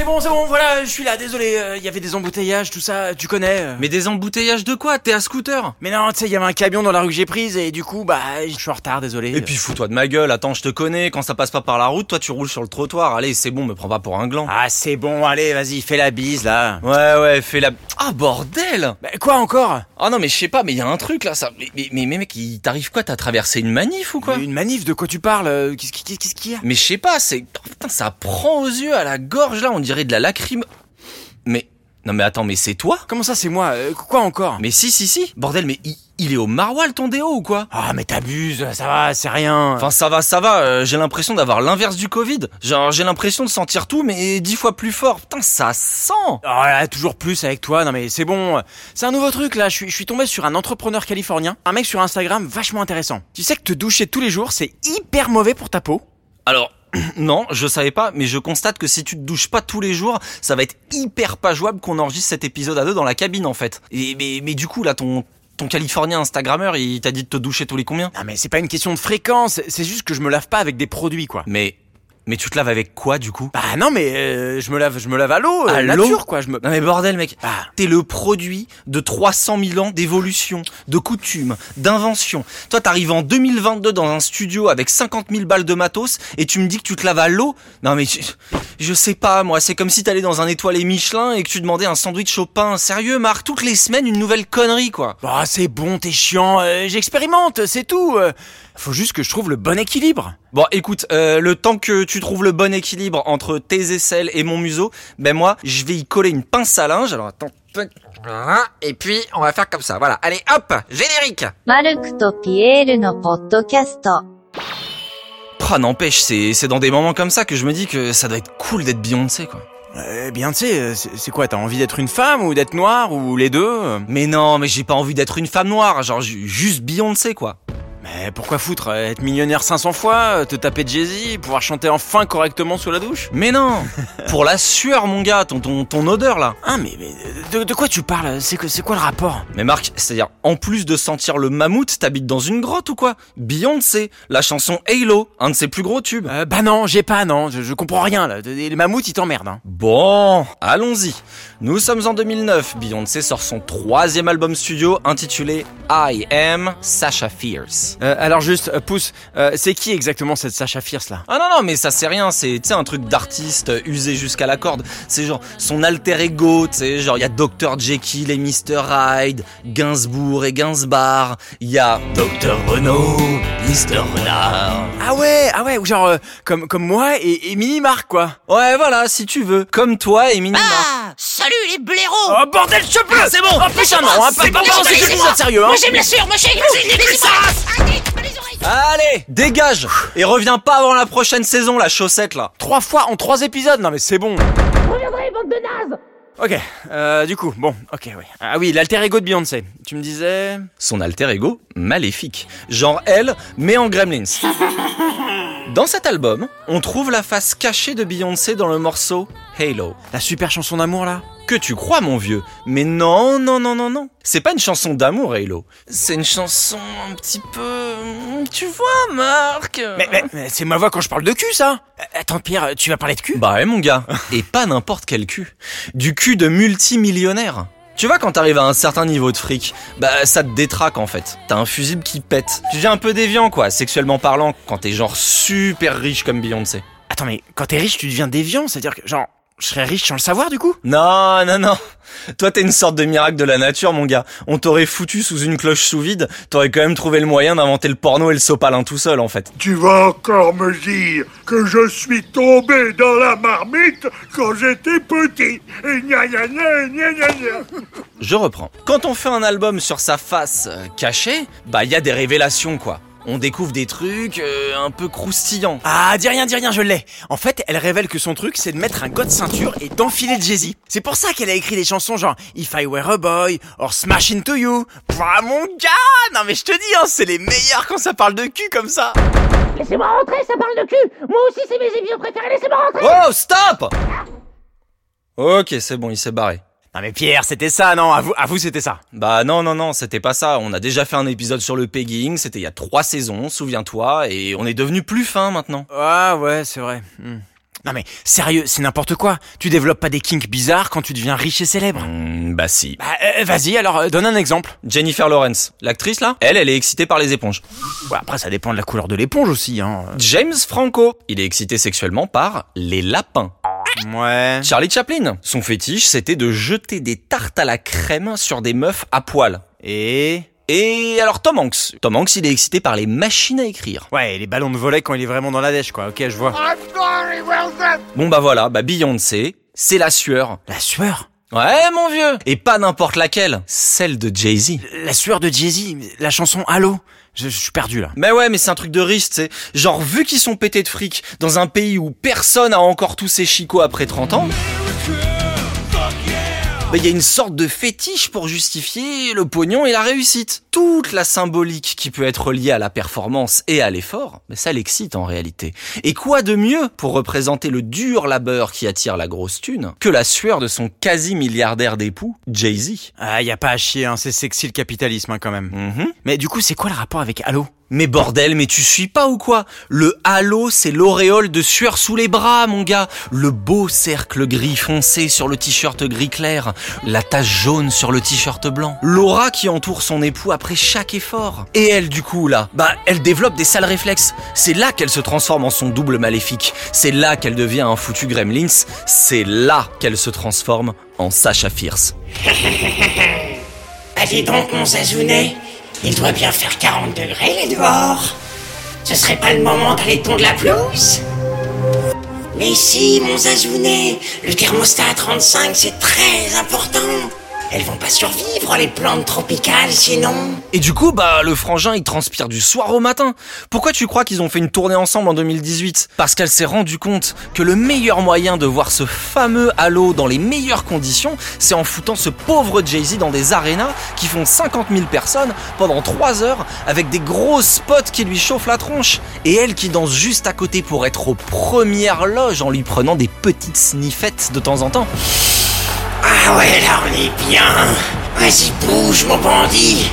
C'est bon, c'est bon, voilà, je suis là, désolé, euh, il y avait des embouteillages, tout ça, tu connais. euh. Mais des embouteillages de quoi? T'es à scooter? Mais non, tu sais, il y avait un camion dans la rue que j'ai prise et du coup, bah, je suis en retard, désolé. Et puis fous-toi de ma gueule, attends, je te connais, quand ça passe pas par la route, toi tu roules sur le trottoir, allez, c'est bon, me prends pas pour un gland. Ah, c'est bon, allez, vas-y, fais la bise, là. Ouais, ouais, fais la... Ah, bordel! Bah, quoi encore? Ah non, mais je sais pas, mais y a un truc là, ça... Mais, mais, mais, mais mec, il t'arrive quoi? T'as traversé une manif ou quoi? Une manif, de quoi tu parles? Euh, qu'est-ce qu'il y a? Mais je sais pas, c'est... oh, putain, ça prend aux yeux, à la gorge là, on dirait de la lacryme... Mais... Non mais attends, mais c'est toi? Comment ça, c'est moi? Euh, Quoi encore? Mais si, si, si. Bordel, mais il, il est au maroilles ton déo ou quoi? Ah, mais t'abuses, ça va, c'est rien. Enfin ça va, ça va, euh, j'ai l'impression d'avoir l'inverse du Covid. Genre j'ai l'impression de sentir tout mais dix fois plus fort. Putain, ça sent Oh là, toujours plus avec toi, non mais c'est bon. C'est un nouveau truc là, je suis, tombé sur un entrepreneur californien, un mec sur Instagram vachement intéressant. Tu sais que te doucher tous les jours, c'est hyper mauvais pour ta peau? Alors, non, je savais pas, mais je constate que si tu te douches pas tous les jours, ça va être hyper pas jouable qu'on enregistre cet épisode à deux dans la cabine en fait. Et mais, mais du coup là, ton ton Californien Instagrammeur, il t'a dit de te doucher tous les combien? Ah mais c'est pas une question de fréquence, c'est juste que je me lave pas avec des produits quoi. Mais mais tu te laves avec quoi du coup? Bah non mais euh, je me lave je me lave à l'eau, euh, À l'eau? nature quoi, je me Non mais bordel mec, Ah. t'es le produit de 300 000 ans d'évolution, de coutumes, d'invention. Toi t'arrives en 2022 dans un studio avec 50 000 balles de matos et tu me dis que tu te laves à l'eau? Non mais je, je sais pas moi, c'est comme si t'allais dans un étoilé Michelin et que tu demandais un sandwich au pain. Sérieux Marc, toutes les semaines une nouvelle connerie quoi. Bah c'est bon, t'es chiant, euh, j'expérimente, c'est tout. euh. Faut juste que je trouve le bon équilibre. Bon écoute, euh, le temps que tu trouves le bon équilibre entre tes aisselles et mon museau Ben moi, je vais y coller une pince à linge. Alors attends. Et puis, on va faire comme ça. Voilà. Allez, hop, générique. Marc to Pierre no podcast. Ah, n'empêche, c'est dans des moments comme ça que je me dis que ça doit être cool d'être Beyoncé, quoi. Eh bien, tu sais, c'est quoi T'as envie d'être une femme ou d'être noire ou les deux? Mais non, mais j'ai pas envie d'être une femme noire, genre juste Beyoncé, quoi. Mais pourquoi foutre euh, Être millionnaire 500 fois, euh, te taper de Jay-Z, pouvoir chanter enfin correctement sous la douche? Mais non Pour la sueur, mon gars, ton, ton, ton odeur, là. Ah mais, mais de, de quoi tu parles? C'est que c'est quoi le rapport? Mais Marc, c'est-à-dire, en plus de sentir le mammouth, t'habites dans une grotte ou quoi? Beyoncé, la chanson Halo, un de ses plus gros tubes. euh, Bah non, j'ai pas, non, je, je comprends rien là. Les mammouths ils t'emmerdent. Hein. Bon, allons-y. Nous sommes en 2009. Beyoncé sort son troisième album studio intitulé I Am Sasha Fierce. Euh, alors juste, euh, pouce, euh, c'est qui exactement cette Sacha Fierce là? Ah non non mais ça c'est rien, c'est tu sais un truc d'artiste euh, usé jusqu'à la corde. C'est genre son alter ego, tu sais genre il y a Dr Jekyll et Mr Hyde, Gainsbourg et Gainsbar, il y a Dr Renault, Mr Renard. Ah ouais, ah ouais, ou genre euh, comme comme moi et, et Mini Marc quoi. Ouais voilà si tu veux, comme toi et Minnie Mark. Ah Salut les blaireaux. Oh bordel, chope-le C'est bon. Oh putain non, hein, pas C'est pas cet c'est sérieux hein. Moi j'ai bien sûr, moi j'ai les ça Allez, dégage et reviens pas avant la prochaine saison la chaussette là. Trois fois en trois épisodes, non mais c'est bon Reviendrez, bande de nazes Ok, euh, du coup, bon, ok, oui. Ah oui, l'alter ego de Beyoncé. Tu me disais... son alter ego maléfique. Genre elle, mais en Gremlins. Dans cet album, on trouve la face cachée de Beyoncé dans le morceau Halo. La super chanson d'amour là Que tu crois, mon vieux Mais non, non, non, non, non. C'est pas une chanson d'amour, Halo. C'est une chanson un petit peu... Tu vois, Marc Mais, mais, mais c'est ma voix quand je parle de cul ça Euh, Attends Pierre, tu vas parler de cul? Bah ouais, mon gars. Et pas n'importe quel cul. Du cul de multimillionnaire. Tu vois, quand t'arrives à un certain niveau de fric, bah ça te détraque en fait. T'as un fusible qui pète. Tu deviens un peu déviant quoi, sexuellement parlant, quand t'es genre super riche comme Beyoncé. Attends mais quand t'es riche tu deviens déviant, c'est-à-dire que genre... Je serais riche sans le savoir du coup Non, non, non. Toi, t'es une sorte de miracle de la nature, mon gars. On t'aurait foutu sous une cloche sous vide, t'aurais quand même trouvé le moyen d'inventer le porno et le sopalin tout seul, en fait. Tu vas encore me dire que je suis tombé dans la marmite quand j'étais petit. Et gna gna gna gna gna gna. Je reprends. Quand on fait un album sur sa face euh, cachée, bah y a des révélations, quoi. On découvre des trucs euh, un peu croustillants. Ah, dis rien, dis rien, je l'ai En fait, elle révèle que son truc, c'est de mettre un god ceinture et d'enfiler de Jay-Z. C'est pour ça qu'elle a écrit des chansons genre If I Were a Boy, or Smash Into You. Pouah, mon gars Non mais je te dis, hein, c'est les meilleurs quand ça parle de cul comme ça Laissez-moi rentrer, ça parle de cul Moi aussi c'est mes épisodes préférés, laissez-moi rentrer Oh, stop Ok, c'est bon, il s'est barré. Non mais Pierre, c'était ça, non? À vous, à vous c'était ça. Bah non, non, non, c'était pas ça. On a déjà fait un épisode sur le pegging, c'était il y a trois saisons, souviens-toi, et on est devenu plus fin maintenant. Ah ouais, c'est vrai. Hmm. Non mais sérieux, c'est n'importe quoi. Tu développes pas des kinks bizarres quand tu deviens riche et célèbre. Hmm, bah si. Bah euh, vas-y, alors euh, donne un exemple. Jennifer Lawrence, l'actrice là, elle, elle est excitée par les éponges. Ouais, après ça dépend de la couleur de l'éponge aussi, hein. James Franco, il est excité sexuellement par les lapins. Ouais. Charlie Chaplin, son fétiche, c'était de jeter des tartes à la crème sur des meufs à poil. Et... Et alors Tom Hanks, Tom Hanks, il est excité par les machines à écrire. Ouais, et les ballons de volet quand il est vraiment dans la dèche, quoi. Ok, je vois. Bon bah voilà, bah Beyoncé, c'est la sueur. La sueur? Ouais mon vieux Et pas n'importe laquelle, celle de Jay-Z. La sueur de Jay-Z, la chanson Halo. Je, je suis perdu là. Mais ouais, mais c'est un truc de riche, tu sais. Genre, vu qu'ils sont pétés de fric dans un pays où personne a encore tous ses chicots après 30 ans, bah, il y a une sorte de fétiche pour justifier le pognon et la réussite. Toute la symbolique qui peut être liée à la performance et à l'effort, mais ça l'excite en réalité. Et quoi de mieux pour représenter le dur labeur qui attire la grosse thune que la sueur de son quasi-milliardaire d'époux, Jay-Z? Ah, y a pas à chier, hein. c'est sexy le capitalisme hein, quand même. Mhm. Mais du coup, c'est quoi le rapport avec Halo? Mais bordel, mais tu suis pas ou quoi? Le halo, c'est l'auréole de sueur sous les bras, mon gars. Le beau cercle gris foncé sur le t-shirt gris clair. La tache jaune sur le t-shirt blanc. L'aura qui entoure son époux après chaque effort. Et elle, du coup, là, bah, elle développe des sales réflexes. C'est là qu'elle se transforme en son double maléfique. C'est là qu'elle devient un foutu gremlins. C'est là qu'elle se transforme en Sacha Fierce. Allez donc, mon Zazounet. Il doit bien faire 40 degrés, les dehors. Ce serait pas le moment d'aller tondre la pelouse Mais si, mon Zazounet. Le thermostat à 35, c'est très important. Elles vont pas survivre, les plantes tropicales, sinon. Et du coup, bah, le frangin, il transpire du soir au matin. Pourquoi tu crois qu'ils ont fait une tournée ensemble en 2018 Parce qu'elle s'est rendue compte que le meilleur moyen de voir ce fameux Halo dans les meilleures conditions, c'est en foutant ce pauvre Jay-Z dans des arénas qui font 50 000 personnes pendant 3 heures avec des gros spots qui lui chauffent la tronche. Et elle qui danse juste à côté pour être aux premières loges en lui prenant des petites sniffettes de temps en temps. Ah ouais, là, on est bien. Vas-y, bouge, mon bandit.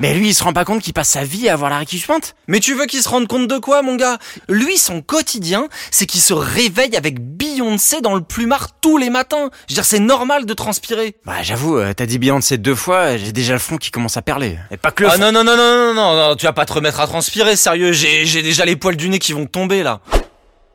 Mais lui, il se rend pas compte qu'il passe sa vie à avoir la récup pointe Mais tu veux qu'il se rende compte de quoi, mon gars? Lui, son quotidien, c'est qu'il se réveille avec Beyoncé dans le plumard tous les matins. Je veux dire, c'est normal de transpirer. Bah j'avoue, euh, t'as dit Beyoncé deux fois, j'ai déjà le front qui commence à perler. Et pas que le Ah non, non, non, non, non, non, non, tu vas pas te remettre à transpirer, sérieux, j'ai j'ai déjà les poils du nez qui vont tomber, là.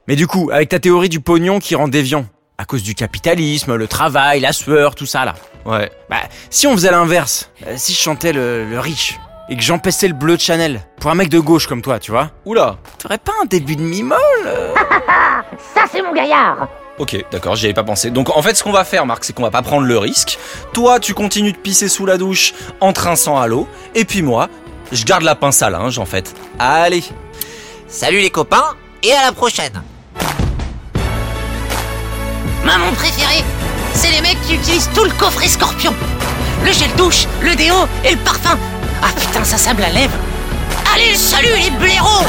Mais du coup, avec ta théorie du pognon qui rend déviant, à cause du capitalisme, le travail, la sueur, tout ça là. Ouais. Bah, si on faisait l'inverse, euh, si je chantais le, le riche, et que j'empestais le bleu de Chanel, pour un mec de gauche comme toi, tu vois, Oula. t'aurais pas un début de mi-molle euh Ça, c'est mon gaillard. Ok, d'accord, j'y avais pas pensé. Donc en fait, ce qu'on va faire, Marc, c'est qu'on va pas prendre le risque. Toi, tu continues de pisser sous la douche en trinçant à l'eau, et puis moi, je garde la pince à linge, en fait. Allez. Salut les copains et à la prochaine. Ma mon préféré, c'est les mecs qui utilisent tout le coffret scorpion. Le gel douche, le déo et le parfum. Ah putain, ça sable la lèvre. Allez, salut les blaireaux.